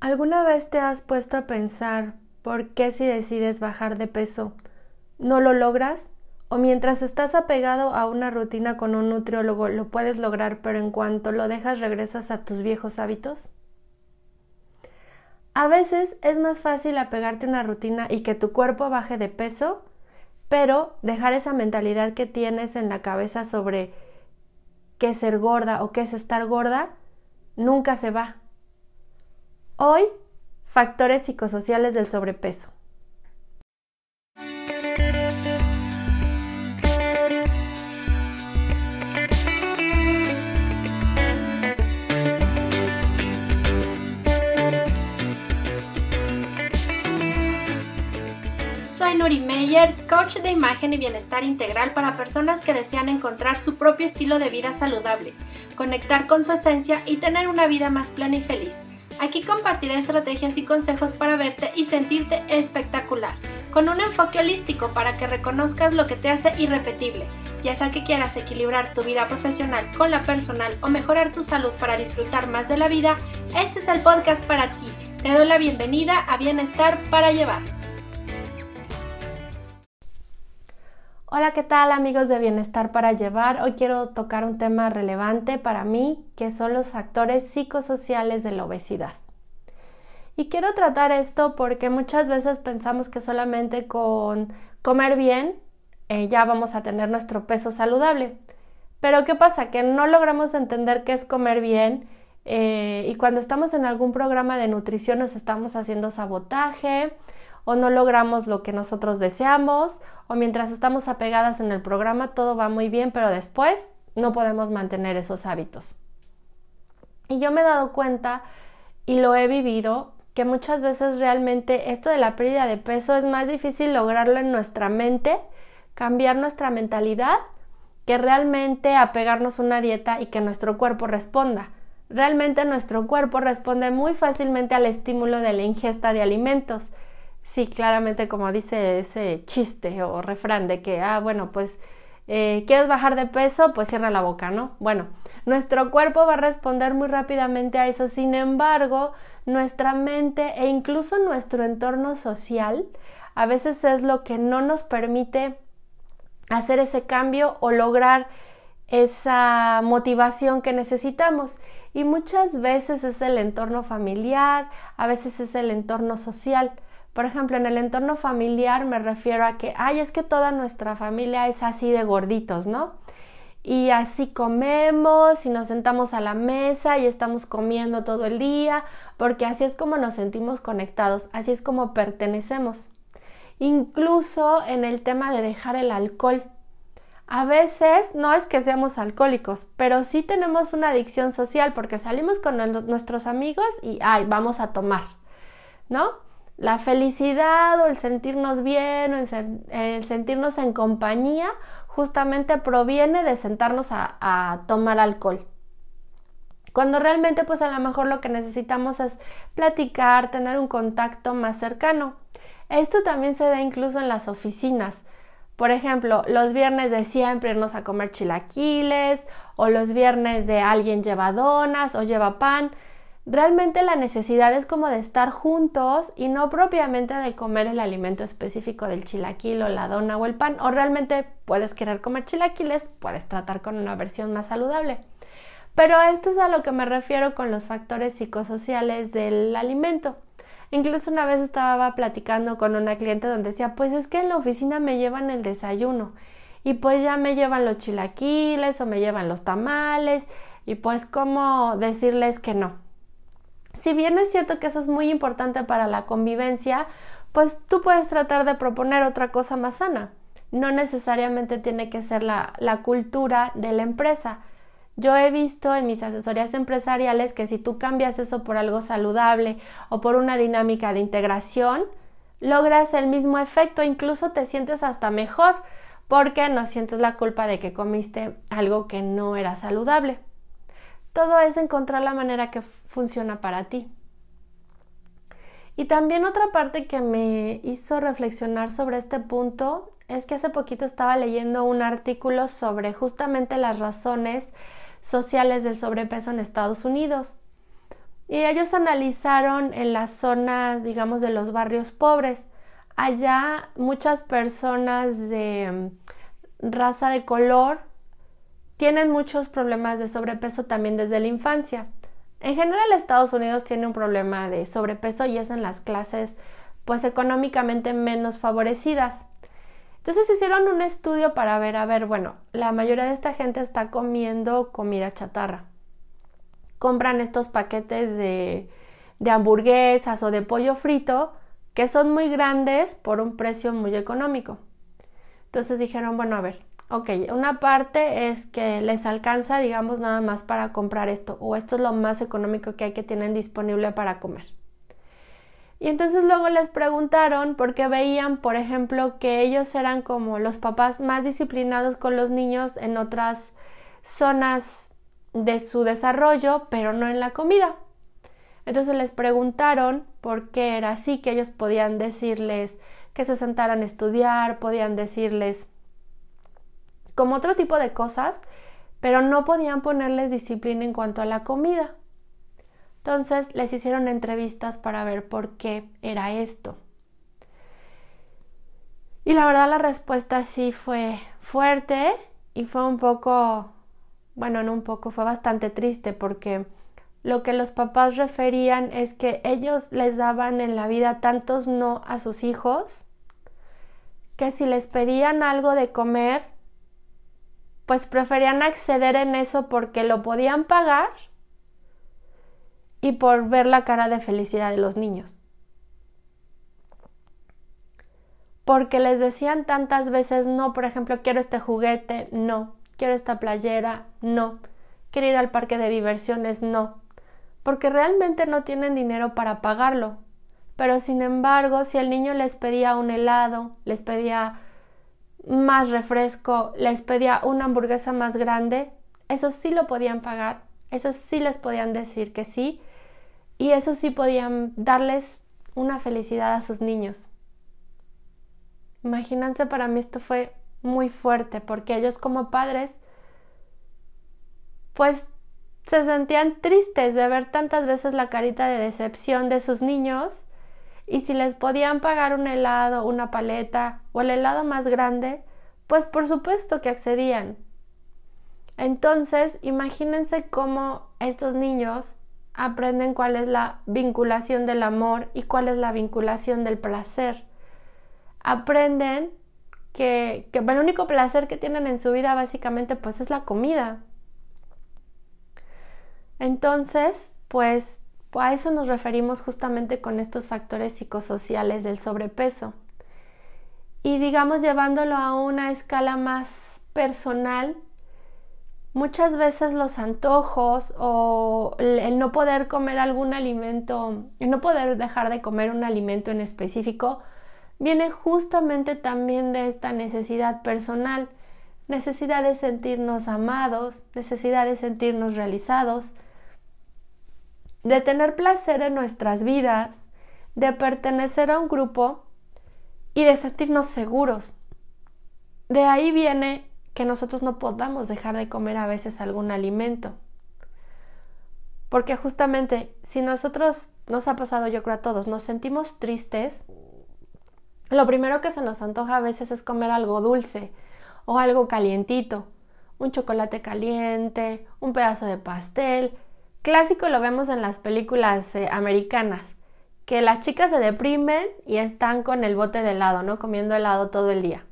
¿Alguna vez te has puesto a pensar por qué si decides bajar de peso no lo logras? ¿O mientras estás apegado a una rutina con un nutriólogo lo puedes lograr pero en cuanto lo dejas regresas a tus viejos hábitos? A veces es más fácil apegarte a una rutina y que tu cuerpo baje de peso, pero dejar esa mentalidad que tienes en la cabeza sobre qué es ser gorda o qué es estar gorda nunca se va. Hoy, factores psicosociales del sobrepeso. Soy Nuri Meyer, coach de imagen y bienestar integral para personas que desean encontrar su propio estilo de vida saludable, conectar con su esencia y tener una vida más plena y feliz. Aquí compartiré estrategias y consejos para verte y sentirte espectacular, con un enfoque holístico para que reconozcas lo que te hace irrepetible, ya sea que quieras equilibrar tu vida profesional con la personal o mejorar tu salud para disfrutar más de la vida, este es el podcast para ti. Te doy la bienvenida a Bienestar para Llevar. Hola, ¿qué tal amigos de Bienestar para Llevar? Hoy quiero tocar un tema relevante para mí, que son los factores psicosociales de la obesidad. Y quiero tratar esto porque muchas veces pensamos que solamente con comer bien eh, ya vamos a tener nuestro peso saludable. Pero ¿qué pasa? Que no logramos entender qué es comer bien eh, y cuando estamos en algún programa de nutrición nos estamos haciendo sabotaje o no logramos lo que nosotros deseamos o mientras estamos apegadas en el programa todo va muy bien, pero después no podemos mantener esos hábitos. Y yo me he dado cuenta y lo he vivido que muchas veces realmente esto de la pérdida de peso es más difícil lograrlo en nuestra mente, cambiar nuestra mentalidad, que realmente apegarnos a una dieta y que nuestro cuerpo responda. Realmente nuestro cuerpo responde muy fácilmente al estímulo de la ingesta de alimentos. Sí, claramente como dice ese chiste o refrán de que, ah, bueno, pues, eh, ¿quieres bajar de peso? Pues cierra la boca, ¿no? Bueno, nuestro cuerpo va a responder muy rápidamente a eso. Sin embargo, nuestra mente e incluso nuestro entorno social a veces es lo que no nos permite hacer ese cambio o lograr esa motivación que necesitamos. Y muchas veces es el entorno familiar, a veces es el entorno social. Por ejemplo, en el entorno familiar me refiero a que, ay, es que toda nuestra familia es así de gorditos, ¿no? Y así comemos y nos sentamos a la mesa y estamos comiendo todo el día, porque así es como nos sentimos conectados, así es como pertenecemos. Incluso en el tema de dejar el alcohol. A veces no es que seamos alcohólicos, pero sí tenemos una adicción social porque salimos con nuestros amigos y, ay, vamos a tomar, ¿no? La felicidad o el sentirnos bien o el, sentirnos en compañía justamente proviene de sentarnos a, tomar alcohol. Cuando realmente pues a lo mejor lo que necesitamos es platicar, tener un contacto más cercano. Esto también se da incluso en las oficinas. Por ejemplo, los viernes de siempre irnos a comer chilaquiles o los viernes de alguien lleva donas o lleva pan. Realmente la necesidad es como de estar juntos y no propiamente de comer el alimento específico del chilaquil o la dona o el pan. O realmente puedes querer comer chilaquiles, puedes tratar con una versión más saludable. Pero esto es a lo que me refiero con los factores psicosociales del alimento. Incluso una vez estaba platicando con una cliente donde decía, pues es que en la oficina me llevan el desayuno y pues ya me llevan los chilaquiles o me llevan los tamales y pues cómo decirles que no si bien es cierto que eso es muy importante para la convivencia, pues tú puedes tratar de proponer otra cosa más sana. No necesariamente tiene que ser la, la cultura de la empresa. Yo he visto en mis asesorías empresariales que si tú cambias eso por algo saludable o por una dinámica de integración, logras el mismo efecto, incluso te sientes hasta mejor porque no sientes la culpa de que comiste algo que no era saludable. Todo es encontrar la manera que funciona para ti. Y también otra parte que me hizo reflexionar sobre este punto es que hace poquito estaba leyendo un artículo sobre justamente las razones sociales del sobrepeso en Estados Unidos. Y ellos analizaron en las zonas, digamos, de los barrios pobres. Allá muchas personas de mm, raza de color tienen muchos problemas de sobrepeso también desde la infancia. En general Estados Unidos tiene un problema de sobrepeso y es en las clases pues económicamente menos favorecidas. Entonces hicieron un estudio para ver, a ver, bueno, la mayoría de esta gente está comiendo comida chatarra. Compran estos paquetes de, de hamburguesas o de pollo frito que son muy grandes por un precio muy económico. Entonces dijeron, bueno, a ver, ok, una parte es que les alcanza, digamos, nada más para comprar esto, o esto es lo más económico que hay que tienen disponible para comer. Y entonces luego les preguntaron porque veían, por ejemplo, que ellos eran como los papás más disciplinados con los niños en otras zonas de su desarrollo, pero no en la comida. Entonces les preguntaron por qué era así, que ellos podían decirles que se sentaran a estudiar, podían decirles como otro tipo de cosas, pero no podían ponerles disciplina en cuanto a la comida. Entonces les hicieron entrevistas para ver por qué era esto. Y la verdad la respuesta sí fue fuerte y fue un poco, bueno, no un poco, fue bastante triste porque lo que los papás referían es que ellos les daban en la vida tantos no a sus hijos que si les pedían algo de comer, pues preferían acceder en eso porque lo podían pagar y por ver la cara de felicidad de los niños. Porque les decían tantas veces no, por ejemplo, quiero este juguete, no, quiero esta playera, no, quiero ir al parque de diversiones, no, porque realmente no tienen dinero para pagarlo. Pero sin embargo, si el niño les pedía un helado, les pedía más refresco, les pedía una hamburguesa más grande, eso sí lo podían pagar, eso sí les podían decir que sí, y eso sí podían darles una felicidad a sus niños. Imagínense, para mí esto fue muy fuerte porque ellos como padres pues se sentían tristes de ver tantas veces la carita de decepción de sus niños y si les podían pagar un helado, una paleta o el helado más grande, pues por supuesto que accedían. Entonces, imagínense cómo estos niños aprenden cuál es la vinculación del amor y cuál es la vinculación del placer. Aprenden que, el único placer que tienen en su vida básicamente pues es la comida. Entonces, pues a eso nos referimos justamente con estos factores psicosociales del sobrepeso. Y digamos llevándolo a una escala más personal, Muchas veces los antojos o el no poder comer algún alimento, el no poder dejar de comer un alimento en específico, viene justamente también de esta necesidad personal, necesidad de sentirnos amados, necesidad de sentirnos realizados, de tener placer en nuestras vidas, de pertenecer a un grupo y de sentirnos seguros. De ahí viene que nosotros no podamos dejar de comer a veces algún alimento. Porque justamente si nosotros, nos ha pasado yo creo a todos, nos sentimos tristes, lo primero que se nos antoja a veces es comer algo dulce o algo calientito, un chocolate caliente, un pedazo de pastel. Clásico lo vemos en las películas eh, americanas, que las chicas se deprimen y están con el bote de helado, ¿no? Comiendo helado todo el día.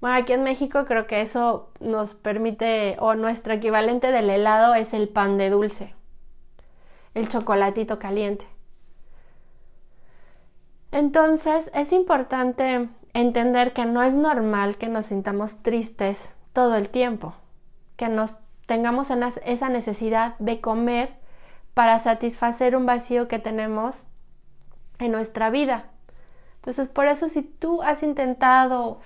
Bueno, aquí en México creo que eso nos permite, o nuestro equivalente del helado es el pan de dulce, el chocolatito caliente. Entonces es importante entender que no es normal que nos sintamos tristes todo el tiempo, que nos tengamos esa necesidad de comer para satisfacer un vacío que tenemos en nuestra vida. Entonces, por eso si tú has intentado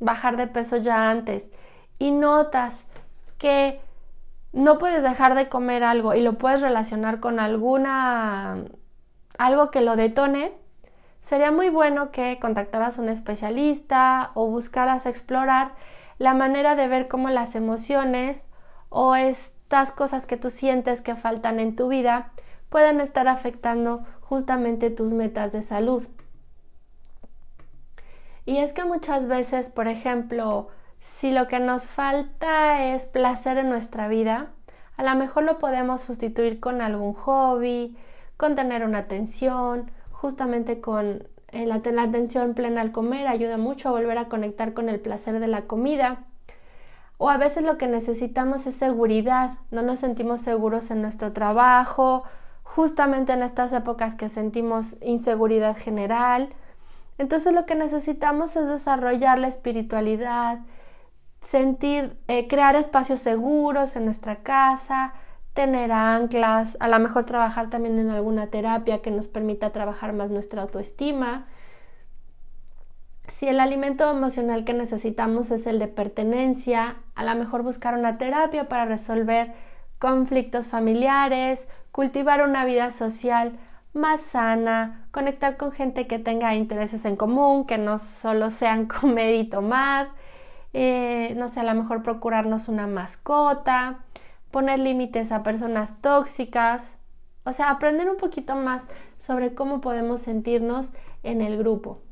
bajar de peso ya antes y notas que no puedes dejar de comer algo y lo puedes relacionar con alguna algo que lo detone, sería muy bueno que contactaras a un especialista o buscaras explorar la manera de ver cómo las emociones o estas cosas que tú sientes que faltan en tu vida pueden estar afectando justamente tus metas de salud. Y es que muchas veces, por ejemplo, si lo que nos falta es placer en nuestra vida, a lo mejor lo podemos sustituir con algún hobby, con tener una atención, justamente con eh, la, la atención plena al comer, ayuda mucho a volver a conectar con el placer de la comida. O a veces lo que necesitamos es seguridad, no nos sentimos seguros en nuestro trabajo, justamente en estas épocas que sentimos inseguridad general. Entonces lo que necesitamos es desarrollar la espiritualidad, sentir, eh, crear espacios seguros en nuestra casa, tener anclas, a lo mejor trabajar también en alguna terapia que nos permita trabajar más nuestra autoestima. Si el alimento emocional que necesitamos es el de pertenencia, a lo mejor buscar una terapia para resolver conflictos familiares, cultivar una vida social más sana, conectar con gente que tenga intereses en común, que no solo sean comer y tomar, eh, no sé, a lo mejor procurarnos una mascota, poner límites a personas tóxicas, o sea, aprender un poquito más sobre cómo podemos sentirnos en el grupo.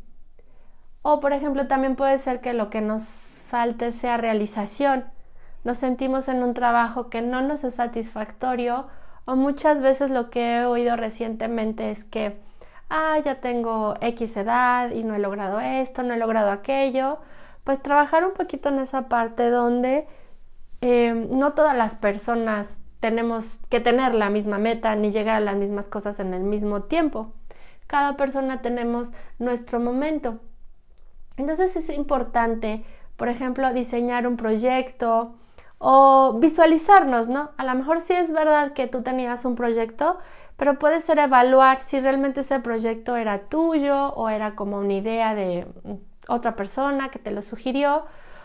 O, por ejemplo, también puede ser que lo que nos falte sea realización. Nos sentimos en un trabajo que no nos es satisfactorio o muchas veces lo que he oído recientemente es que, ah, ya tengo X edad y no he logrado esto, no he logrado aquello pues trabajar un poquito en esa parte donde eh, no todas las personas tenemos que tener la misma meta ni llegar a las mismas cosas en el mismo tiempo. Cada persona tenemos nuestro momento. Entonces es importante, por ejemplo, diseñar un proyecto o visualizarnos, ¿no? A lo mejor sí es verdad que tú tenías un proyecto, pero puede ser evaluar si realmente ese proyecto era tuyo o era como una idea de otra persona que te lo sugirió,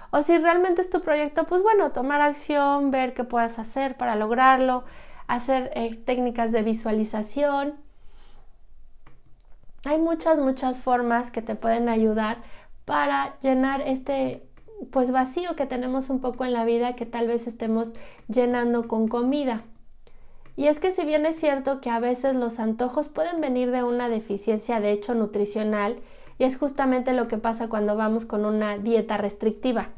o si realmente es tu proyecto, pues bueno, tomar acción, ver qué puedes hacer para lograrlo, hacer eh, técnicas de visualización. Hay muchas, muchas formas que te pueden ayudar para llenar este pues vacío que tenemos un poco en la vida que tal vez estemos llenando con comida. Y es que si bien es cierto que a veces los antojos pueden venir de una deficiencia de hecho nutricional y es justamente lo que pasa cuando vamos con una dieta restrictiva.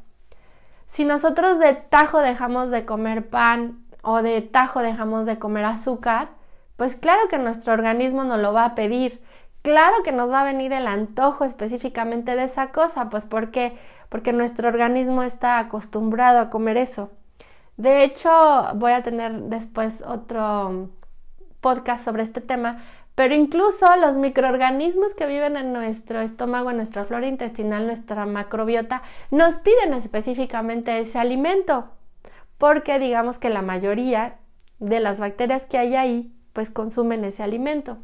Si nosotros de tajo dejamos de comer pan o de tajo dejamos de comer azúcar, pues claro que nuestro organismo nos lo va a pedir. Claro que nos va a venir el antojo específicamente de esa cosa, pues. Porque nuestro organismo está acostumbrado a comer eso. De hecho, voy a tener después otro podcast sobre este tema, pero incluso los microorganismos que viven en nuestro estómago, en nuestra flora intestinal, nuestra macrobiota, nos piden específicamente ese alimento, porque digamos que la mayoría de las bacterias que hay ahí, pues consumen ese alimento.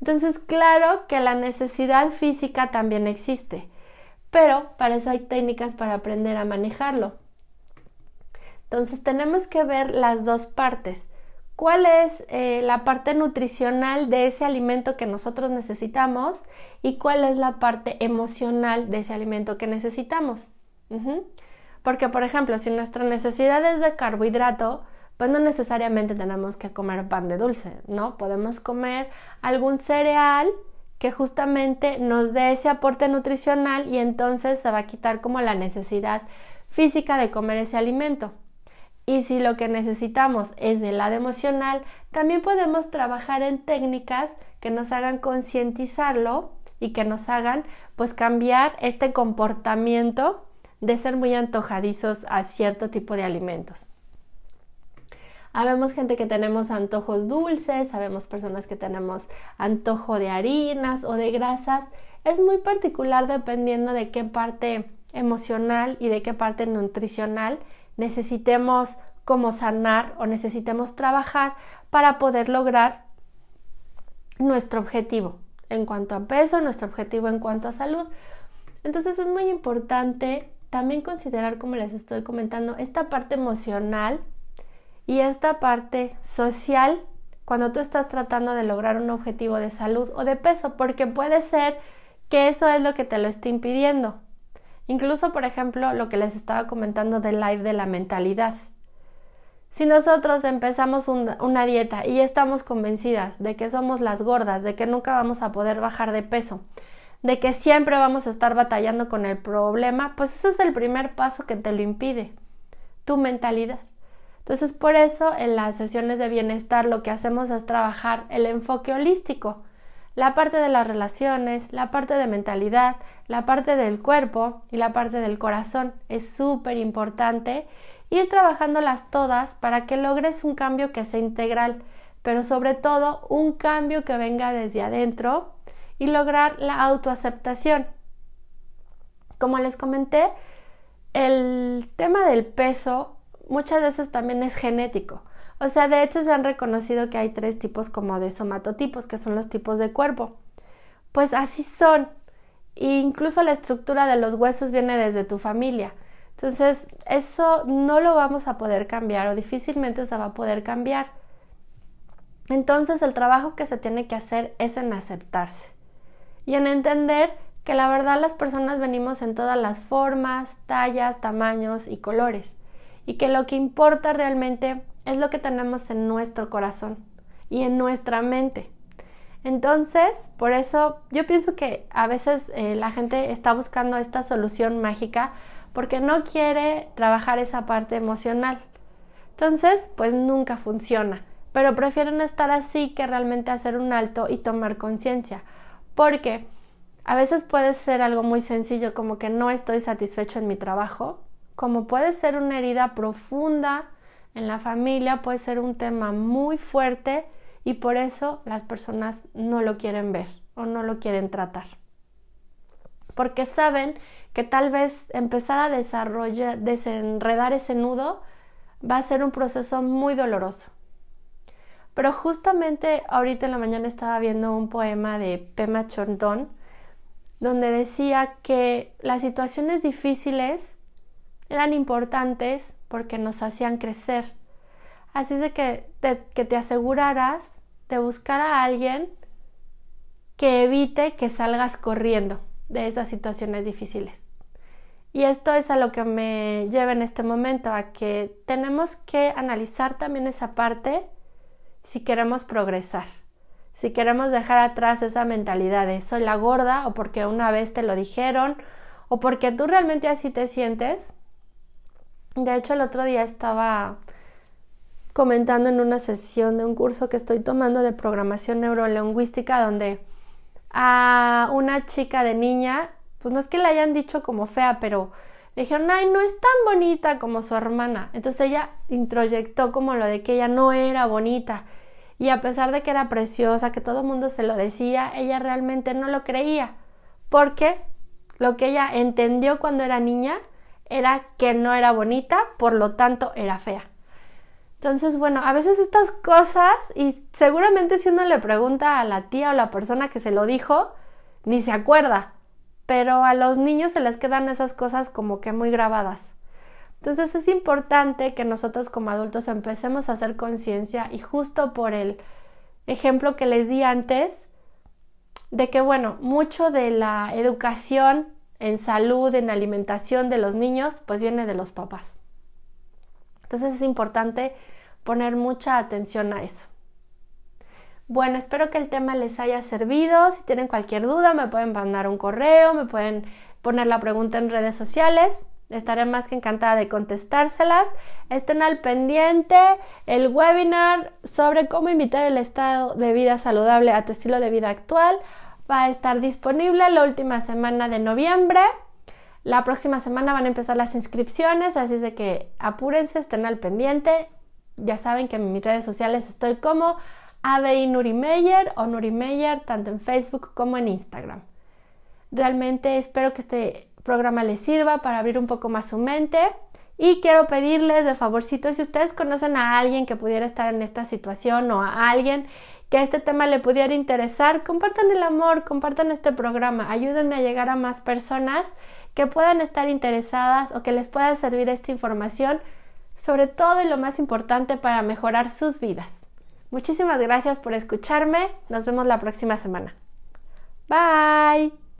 Entonces, claro que la necesidad física también existe, pero para eso hay técnicas para aprender a manejarlo. Entonces, tenemos que ver las dos partes cuál es eh, la parte nutricional de ese alimento que nosotros necesitamos y cuál es la parte emocional de ese alimento que necesitamos. Porque, por ejemplo, si nuestra necesidad es de carbohidrato, pues no necesariamente tenemos que comer pan de dulce, ¿no? Podemos comer algún cereal que justamente nos dé ese aporte nutricional y entonces se va a quitar como la necesidad física de comer ese alimento. Y si lo que necesitamos es del lado emocional, también podemos trabajar en técnicas que nos hagan concientizarlo y que nos hagan pues cambiar este comportamiento de ser muy antojadizos a cierto tipo de alimentos. Habemos gente que tenemos antojos dulces, sabemos personas que tenemos antojo de harinas o de grasas. Es muy particular dependiendo de qué parte emocional y de qué parte nutricional necesitemos como sanar o necesitemos trabajar para poder lograr nuestro objetivo en cuanto a peso, nuestro objetivo en cuanto a salud. Entonces es muy importante también considerar, como les estoy comentando, esta parte emocional y esta parte social cuando tú estás tratando de lograr un objetivo de salud o de peso, porque puede ser que eso es lo que te lo esté impidiendo. Incluso, por ejemplo, lo que les estaba comentando del live de la mentalidad. Si nosotros empezamos una dieta y estamos convencidas de que somos las gordas, de que nunca vamos a poder bajar de peso, de que siempre vamos a estar batallando con el problema, pues ese es el primer paso que te lo impide, tu mentalidad. Entonces, por eso en las sesiones de bienestar lo que hacemos es trabajar el enfoque holístico, la parte de las relaciones, la parte de mentalidad, la parte del cuerpo y la parte del corazón. Es súper importante ir trabajándolas todas para que logres un cambio que sea integral, pero sobre todo un cambio que venga desde adentro y lograr la autoaceptación. Como les comenté, el tema del peso muchas veces también es genético. O sea, de hecho se han reconocido que hay tres tipos como de somatotipos, que son los tipos de cuerpo. Pues así son. E incluso la estructura de los huesos viene desde tu familia. Entonces, eso no lo vamos a poder cambiar o difícilmente se va a poder cambiar. Entonces, el trabajo que se tiene que hacer es en aceptarse y en entender que la verdad las personas venimos en todas las formas, tallas, tamaños y colores y que lo que importa realmente es lo que tenemos en nuestro corazón y en nuestra mente. Entonces, por eso yo pienso que a veces eh, la gente está buscando esta solución mágica porque no quiere trabajar esa parte emocional. Entonces, pues nunca funciona, pero prefieren estar así que realmente hacer un alto y tomar conciencia, porque a veces puede ser algo muy sencillo como que no estoy satisfecho en mi trabajo, como puede ser una herida profunda en la familia, puede ser un tema muy fuerte y por eso las personas no lo quieren ver o no lo quieren tratar. Porque saben que tal vez empezar a desarrollar, desenredar ese nudo va a ser un proceso muy doloroso. Pero justamente ahorita en la mañana estaba viendo un poema de Pema Chondón donde decía que las situaciones difíciles eran importantes porque nos hacían crecer. Así es de que te, que te aseguraras de buscar a alguien que evite que salgas corriendo de esas situaciones difíciles. Y esto es a lo que me lleva en este momento, a que tenemos que analizar también esa parte si queremos progresar, si queremos dejar atrás esa mentalidad de soy la gorda o porque una vez te lo dijeron o porque tú realmente así te sientes de hecho, el otro día estaba comentando en una sesión de un curso que estoy tomando de programación neurolingüística donde a una chica de niña, pues no es que la hayan dicho como fea, pero le dijeron, ay, no es tan bonita como su hermana. Entonces ella introyectó como lo de que ella no era bonita. Y a pesar de que era preciosa, que todo el mundo se lo decía, ella realmente no lo creía. Porque lo que ella entendió cuando era niña era que no era bonita, por lo tanto era fea. Entonces, bueno, a veces estas cosas, y seguramente si uno le pregunta a la tía o la persona que se lo dijo, ni se acuerda, pero a los niños se les quedan esas cosas como que muy grabadas. Entonces es importante que nosotros como adultos empecemos a hacer conciencia y justo por el ejemplo que les di antes, de que bueno, mucho de la educación en salud, en alimentación de los niños, pues viene de los papás. Entonces es importante poner mucha atención a eso. Bueno, espero que el tema les haya servido. Si tienen cualquier duda, me pueden mandar un correo, me pueden poner la pregunta en redes sociales. Estaré más que encantada de contestárselas. Estén al pendiente el webinar sobre cómo invitar el estado de vida saludable a tu estilo de vida actual va a estar disponible la última semana de noviembre. La próxima semana van a empezar las inscripciones, así es de que apúrense, estén al pendiente. Ya saben que en mis redes sociales estoy como ABI Nurimeyer o Nurimeyer, tanto en Facebook como en Instagram. Realmente espero que este programa les sirva para abrir un poco más su mente. Y quiero pedirles de favorcito, si ustedes conocen a alguien que pudiera estar en esta situación o a alguien que este tema le pudiera interesar, compartan el amor, compartan este programa, ayúdenme a llegar a más personas que puedan estar interesadas o que les pueda servir esta información, sobre todo y lo más importante para mejorar sus vidas. Muchísimas gracias por escucharme, nos vemos la próxima semana. Bye.